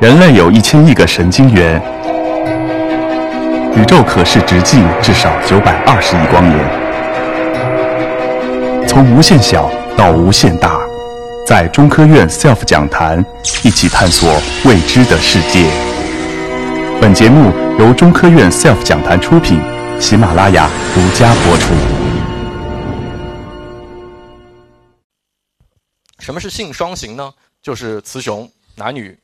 人类有一千亿个神经元，宇宙可视直径至少九百二十亿光年。从无限小到无限大，在中科院 SELF 讲坛一起探索未知的世界。本节目由中科院 SELF 讲坛出品，喜马拉雅独家播出。什么是性双形呢？就是雌雄男女。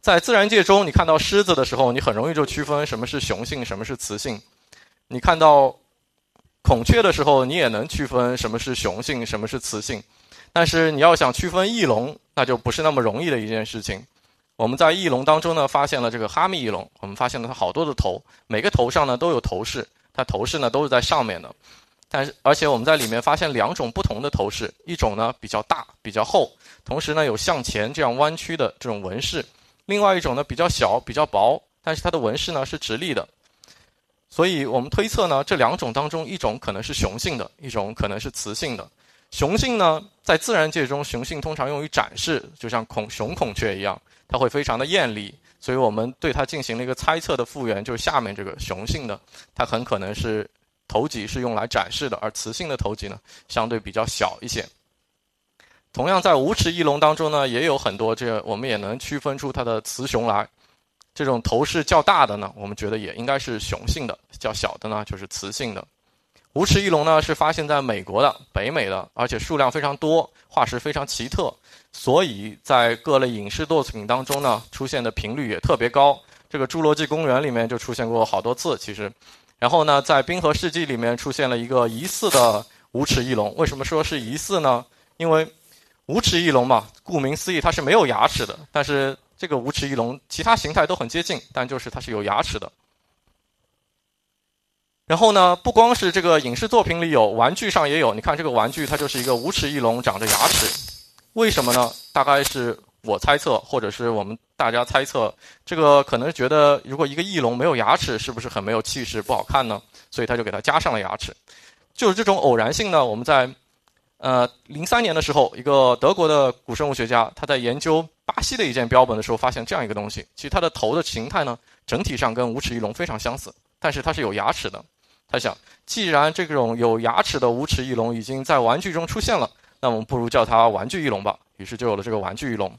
在自然界中，你看到狮子的时候，你很容易就区分什么是雄性，什么是雌性。你看到孔雀的时候，你也能区分什么是雄性，什么是雌性。但是你要想区分翼龙，那就不是那么容易的一件事情。我们在翼龙当中呢，发现了这个哈密翼龙，我们发现了它好多的头，每个头上呢都有头饰，它头饰呢都是在上面的。但是而且我们在里面发现两种不同的头饰，一种呢比较大、比较厚，同时呢有向前这样弯曲的这种纹饰。另外一种呢比较小、比较薄，但是它的纹饰呢是直立的，所以我们推测呢这两种当中一种可能是雄性的，一种可能是雌性的。雄性呢在自然界中，雄性通常用于展示，就像孔雄孔雀一样，它会非常的艳丽，所以我们对它进行了一个猜测的复原，就是下面这个雄性的，它很可能是头脊是用来展示的，而雌性的头脊呢相对比较小一些。同样，在无齿翼龙当中呢，也有很多这我们也能区分出它的雌雄来。这种头饰较大的呢，我们觉得也应该是雄性的；较小的呢，就是雌性的。无齿翼龙呢是发现在美国的、北美的，而且数量非常多，化石非常奇特，所以在各类影视作品当中呢出现的频率也特别高。这个《侏罗纪公园》里面就出现过好多次，其实。然后呢，在《冰河世纪》里面出现了一个疑似的无齿翼龙。为什么说是疑似呢？因为无齿翼龙嘛，顾名思义，它是没有牙齿的。但是这个无齿翼龙其他形态都很接近，但就是它是有牙齿的。然后呢，不光是这个影视作品里有，玩具上也有。你看这个玩具，它就是一个无齿翼龙，长着牙齿。为什么呢？大概是我猜测，或者是我们大家猜测，这个可能觉得如果一个翼龙没有牙齿，是不是很没有气势，不好看呢？所以他就给它加上了牙齿。就是这种偶然性呢，我们在。呃，零三年的时候，一个德国的古生物学家，他在研究巴西的一件标本的时候，发现这样一个东西。其实它的头的形态呢，整体上跟无齿翼龙非常相似，但是它是有牙齿的。他想，既然这种有牙齿的无齿翼龙已经在玩具中出现了，那我们不如叫它玩具翼龙吧。于是就有了这个玩具翼龙。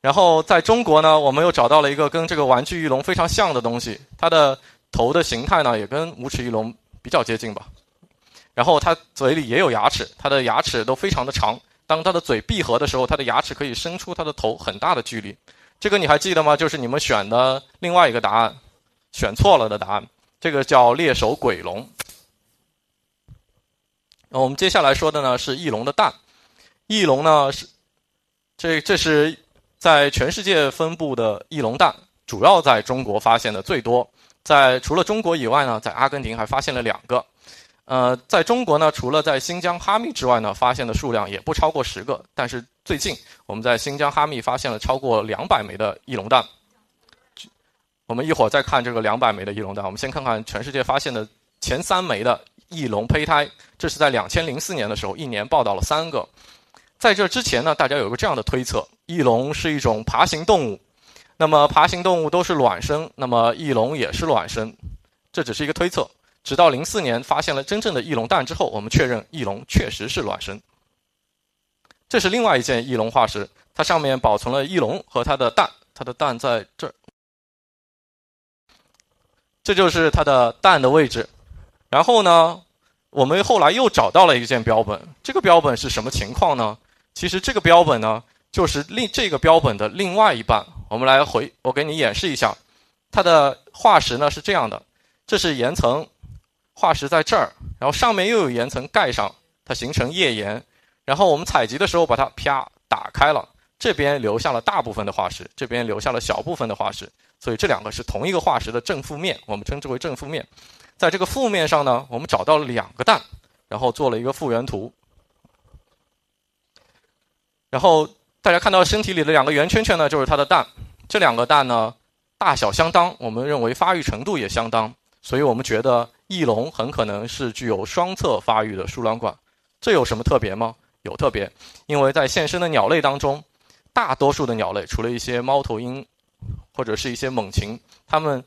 然后在中国呢，我们又找到了一个跟这个玩具翼龙非常像的东西，它的头的形态呢，也跟无齿翼龙比较接近吧。然后它嘴里也有牙齿，它的牙齿都非常的长。当它的嘴闭合的时候，它的牙齿可以伸出它的头很大的距离。这个你还记得吗？就是你们选的另外一个答案，选错了的答案。这个叫猎手鬼龙。那我们接下来说的呢是翼龙的蛋。翼龙呢是这这是在全世界分布的翼龙蛋，主要在中国发现的最多。在除了中国以外呢，在阿根廷还发现了两个。呃，在中国呢，除了在新疆哈密之外呢，发现的数量也不超过十个。但是最近我们在新疆哈密发现了超过两百枚的翼龙蛋。我们一会儿再看这个两百枚的翼龙蛋。我们先看看全世界发现的前三枚的翼龙胚胎。这是在两千零四年的时候，一年报道了三个。在这之前呢，大家有个这样的推测：翼龙是一种爬行动物。那么爬行动物都是卵生，那么翼龙也是卵生。这只是一个推测。直到零四年发现了真正的翼龙蛋之后，我们确认翼龙确实是卵生。这是另外一件翼龙化石，它上面保存了翼龙和它的蛋，它的蛋在这儿，这就是它的蛋的位置。然后呢，我们后来又找到了一件标本，这个标本是什么情况呢？其实这个标本呢，就是另这个标本的另外一半。我们来回，我给你演示一下，它的化石呢是这样的，这是岩层。化石在这儿，然后上面又有岩层盖上，它形成页岩。然后我们采集的时候把它啪打开了，这边留下了大部分的化石，这边留下了小部分的化石。所以这两个是同一个化石的正负面，我们称之为正负面。在这个负面上呢，我们找到了两个蛋，然后做了一个复原图。然后大家看到身体里的两个圆圈圈呢，就是它的蛋。这两个蛋呢，大小相当，我们认为发育程度也相当，所以我们觉得。翼龙很可能是具有双侧发育的输卵管，这有什么特别吗？有特别，因为在现生的鸟类当中，大多数的鸟类，除了一些猫头鹰或者是一些猛禽，它们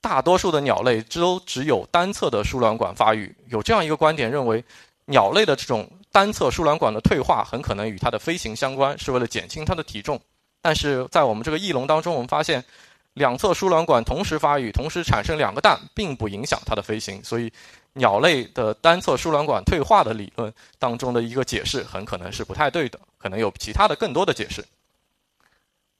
大多数的鸟类都只有单侧的输卵管发育。有这样一个观点认为，鸟类的这种单侧输卵管的退化很可能与它的飞行相关，是为了减轻它的体重。但是在我们这个翼龙当中，我们发现两侧输卵管同时发育，同时产生两个蛋，并不影响它的飞行。所以，鸟类的单侧输卵管退化的理论当中的一个解释很可能是不太对的，可能有其他的更多的解释。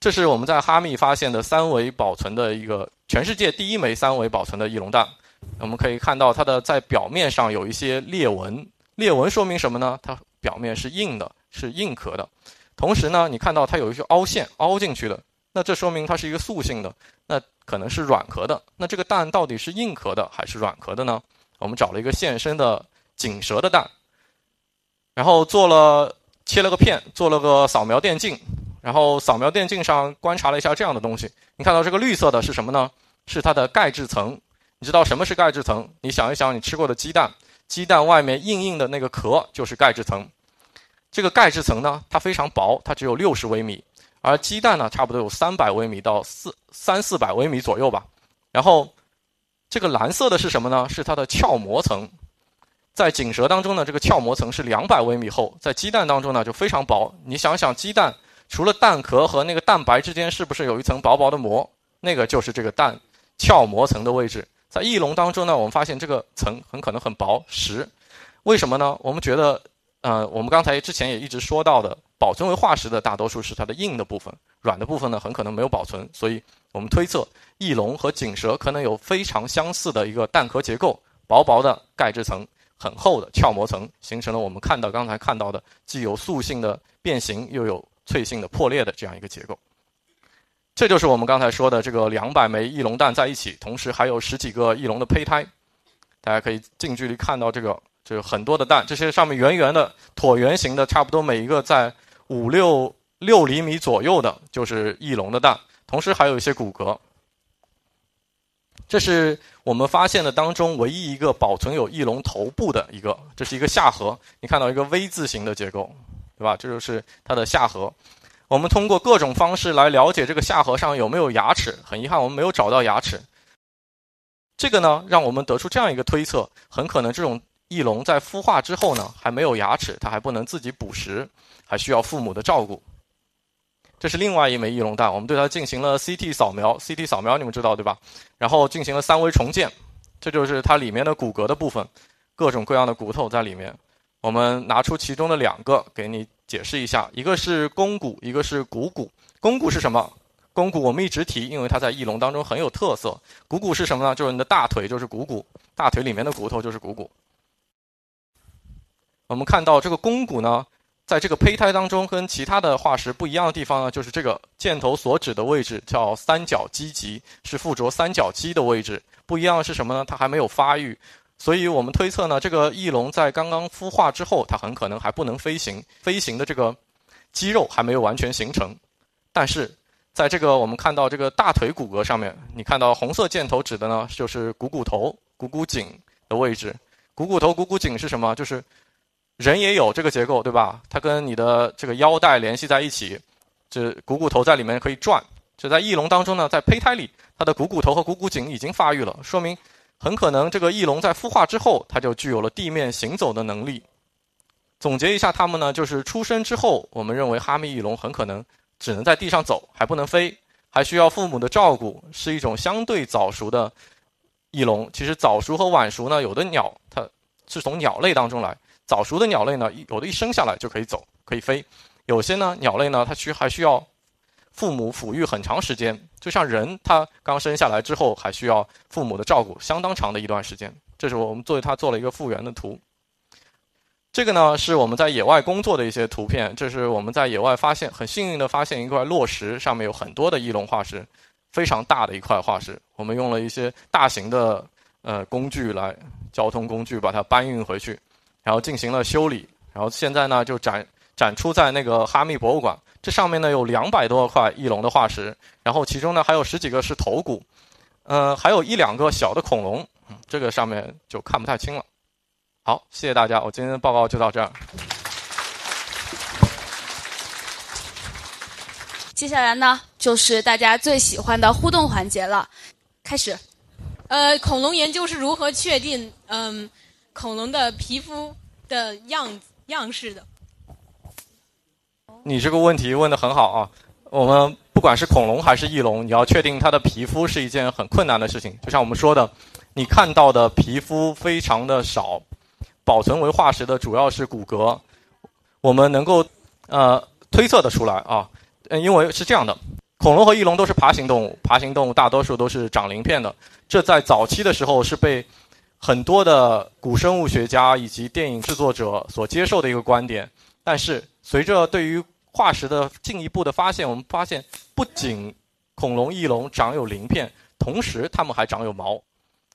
这是我们在哈密发现的三维保存的一个全世界第一枚三维保存的翼龙蛋。我们可以看到它的在表面上有一些裂纹，裂纹说明什么呢？它表面是硬的，是硬壳的。同时呢，你看到它有一些凹陷，凹进去的，那这说明它是一个塑性的，那可能是软壳的。那这个蛋到底是硬壳的还是软壳的呢？我们找了一个现生的锦蛇的蛋，然后做了切了个片，做了个扫描电镜。然后扫描电镜上观察了一下这样的东西，你看到这个绿色的是什么呢？是它的钙质层。你知道什么是钙质层？你想一想，你吃过的鸡蛋，鸡蛋外面硬硬的那个壳就是钙质层。这个钙质层呢，它非常薄，它只有六十微米，而鸡蛋呢，差不多有三百微米到四三四百微米左右吧。然后这个蓝色的是什么呢？是它的鞘膜层。在锦蛇当中呢，这个鞘膜层是两百微米厚，在鸡蛋当中呢就非常薄。你想想鸡蛋。除了蛋壳和那个蛋白之间是不是有一层薄薄的膜？那个就是这个蛋鞘膜层的位置。在翼龙当中呢，我们发现这个层很可能很薄实。为什么呢？我们觉得，呃，我们刚才之前也一直说到的，保存为化石的大多数是它的硬的部分，软的部分呢很可能没有保存。所以我们推测，翼龙和锦蛇可能有非常相似的一个蛋壳结构，薄薄的钙质层，很厚的鞘膜层，形成了我们看到刚才看到的既有塑性的变形，又有。脆性的破裂的这样一个结构，这就是我们刚才说的这个两百枚翼龙蛋在一起，同时还有十几个翼龙的胚胎。大家可以近距离看到这个，这个很多的蛋，这些上面圆圆的、椭圆形的，差不多每一个在五六六厘米左右的，就是翼龙的蛋。同时还有一些骨骼。这是我们发现的当中唯一一个保存有翼龙头部的一个，这是一个下颌，你看到一个 V 字形的结构。对吧？这就是它的下颌。我们通过各种方式来了解这个下颌上有没有牙齿。很遗憾，我们没有找到牙齿。这个呢，让我们得出这样一个推测：很可能这种翼龙在孵化之后呢，还没有牙齿，它还不能自己捕食，还需要父母的照顾。这是另外一枚翼龙蛋，我们对它进行了 CT 扫描。CT 扫描你们知道对吧？然后进行了三维重建，这就是它里面的骨骼的部分，各种各样的骨头在里面。我们拿出其中的两个给你解释一下，一个是肱骨，一个是股骨。肱骨是什么？肱骨我们一直提，因为它在翼龙当中很有特色。股骨是什么呢？就是你的大腿，就是股骨，大腿里面的骨头就是股骨。我们看到这个肱骨呢，在这个胚胎当中跟其他的化石不一样的地方呢，就是这个箭头所指的位置叫三角肌棘，是附着三角肌的位置。不一样的是什么呢？它还没有发育。所以我们推测呢，这个翼龙在刚刚孵化之后，它很可能还不能飞行，飞行的这个肌肉还没有完全形成。但是在这个我们看到这个大腿骨骼上面，你看到红色箭头指的呢，就是股骨头、股骨颈的位置。股骨头、股骨颈是什么？就是人也有这个结构，对吧？它跟你的这个腰带联系在一起，这股骨头在里面可以转。就在翼龙当中呢，在胚胎里，它的股骨头和股骨颈已经发育了，说明。很可能这个翼龙在孵化之后，它就具有了地面行走的能力。总结一下，它们呢，就是出生之后，我们认为哈密翼龙很可能只能在地上走，还不能飞，还需要父母的照顾，是一种相对早熟的翼龙。其实早熟和晚熟呢，有的鸟它是从鸟类当中来，早熟的鸟类呢，有的一生下来就可以走，可以飞；有些呢鸟类呢，它需还需要。父母抚育很长时间，就像人，他刚生下来之后还需要父母的照顾相当长的一段时间。这是我们作为他做了一个复原的图。这个呢是我们在野外工作的一些图片。这是我们在野外发现，很幸运的发现一块落石，上面有很多的翼龙化石，非常大的一块化石。我们用了一些大型的呃工具来交通工具把它搬运回去，然后进行了修理，然后现在呢就展展出在那个哈密博物馆。这上面呢有两百多块翼龙的化石，然后其中呢还有十几个是头骨，呃，还有一两个小的恐龙，这个上面就看不太清了。好，谢谢大家，我今天的报告就到这儿。接下来呢，就是大家最喜欢的互动环节了，开始。呃，恐龙研究是如何确定嗯恐龙的皮肤的样样式的？你这个问题问的很好啊！我们不管是恐龙还是翼龙，你要确定它的皮肤是一件很困难的事情。就像我们说的，你看到的皮肤非常的少，保存为化石的主要是骨骼。我们能够呃推测的出来啊，因为是这样的，恐龙和翼龙都是爬行动物，爬行动物大多数都是长鳞片的。这在早期的时候是被很多的古生物学家以及电影制作者所接受的一个观点，但是随着对于化石的进一步的发现，我们发现不仅恐龙、翼龙长有鳞片，同时它们还长有毛。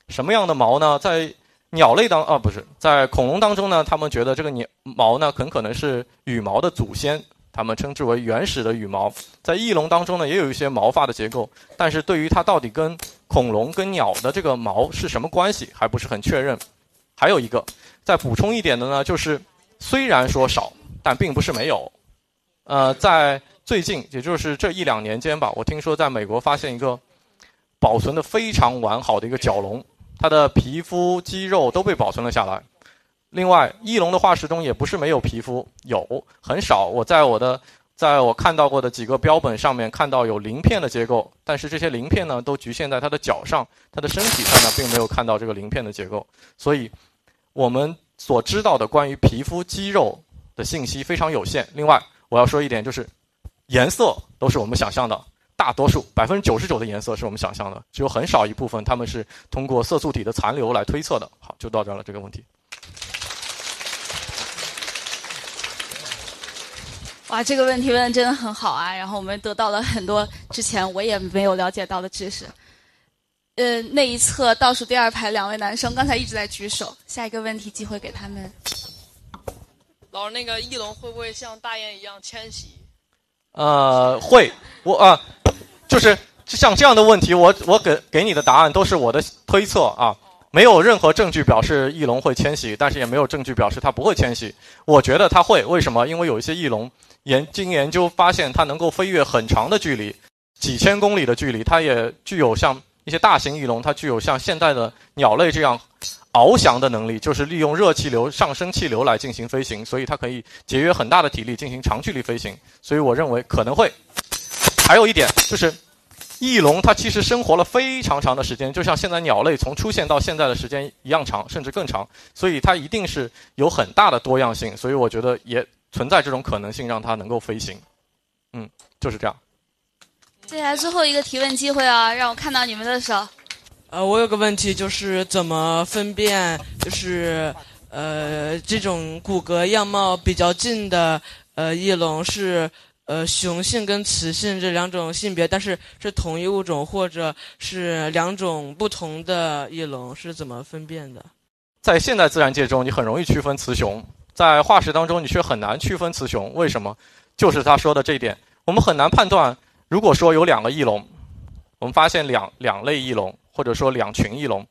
什么样的毛呢？在鸟类当啊，不是在恐龙当中呢？他们觉得这个鸟毛呢，很可能是羽毛的祖先，他们称之为原始的羽毛。在翼龙当中呢，也有一些毛发的结构，但是对于它到底跟恐龙跟鸟的这个毛是什么关系，还不是很确认。还有一个再补充一点的呢，就是虽然说少，但并不是没有。呃，在最近，也就是这一两年间吧，我听说在美国发现一个保存的非常完好的一个角龙，它的皮肤、肌肉都被保存了下来。另外，翼龙的化石中也不是没有皮肤，有很少。我在我的在我看到过的几个标本上面看到有鳞片的结构，但是这些鳞片呢都局限在它的脚上，它的身体上呢并没有看到这个鳞片的结构。所以，我们所知道的关于皮肤、肌肉的信息非常有限。另外，我要说一点，就是颜色都是我们想象的，大多数百分之九十九的颜色是我们想象的，只有很少一部分他们是通过色素体的残留来推测的。好，就到这了这个问题。哇，这个问题问的真的很好啊！然后我们得到了很多之前我也没有了解到的知识。呃，那一侧倒数第二排两位男生刚才一直在举手，下一个问题机会给他们。老师，那个翼龙会不会像大雁一样迁徙？呃，会。我啊，就是像这样的问题，我我给给你的答案都是我的推测啊，没有任何证据表示翼龙会迁徙，但是也没有证据表示它不会迁徙。我觉得它会，为什么？因为有一些翼龙研经研究发现，它能够飞越很长的距离，几千公里的距离，它也具有像一些大型翼龙，它具有像现代的鸟类这样。翱翔的能力就是利用热气流、上升气流来进行飞行，所以它可以节约很大的体力进行长距离飞行。所以我认为可能会。还有一点就是，翼龙它其实生活了非常长的时间，就像现在鸟类从出现到现在的时间一样长，甚至更长。所以它一定是有很大的多样性。所以我觉得也存在这种可能性，让它能够飞行。嗯，就是这样。接下来最后一个提问机会啊，让我看到你们的手。呃，我有个问题，就是怎么分辨，就是呃，这种骨骼样貌比较近的呃翼龙是呃雄性跟雌性这两种性别，但是是同一物种，或者是两种不同的翼龙，是怎么分辨的？在现代自然界中，你很容易区分雌雄；在化石当中，你却很难区分雌雄。为什么？就是他说的这一点，我们很难判断。如果说有两个翼龙，我们发现两两类翼龙。或者说两群翼龙，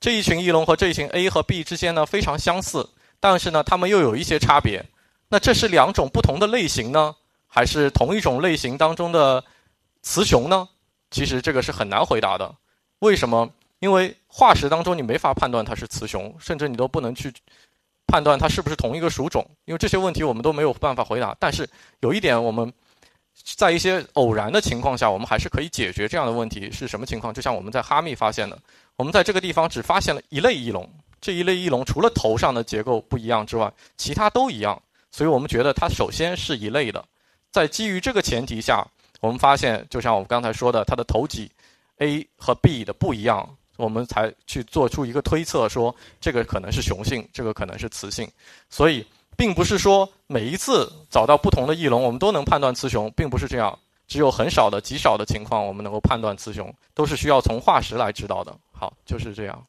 这一群翼龙和这一群 A 和 B 之间呢非常相似，但是呢它们又有一些差别。那这是两种不同的类型呢，还是同一种类型当中的雌雄呢？其实这个是很难回答的。为什么？因为化石当中你没法判断它是雌雄，甚至你都不能去判断它是不是同一个属种，因为这些问题我们都没有办法回答。但是有一点我们。在一些偶然的情况下，我们还是可以解决这样的问题。是什么情况？就像我们在哈密发现的，我们在这个地方只发现了一类翼龙，这一类翼龙除了头上的结构不一样之外，其他都一样。所以我们觉得它首先是一类的。在基于这个前提下，我们发现，就像我们刚才说的，它的头脊 A 和 B 的不一样，我们才去做出一个推测，说这个可能是雄性，这个可能是雌性。所以。并不是说每一次找到不同的翼龙，我们都能判断雌雄，并不是这样。只有很少的、极少的情况，我们能够判断雌雄，都是需要从化石来知道的。好，就是这样。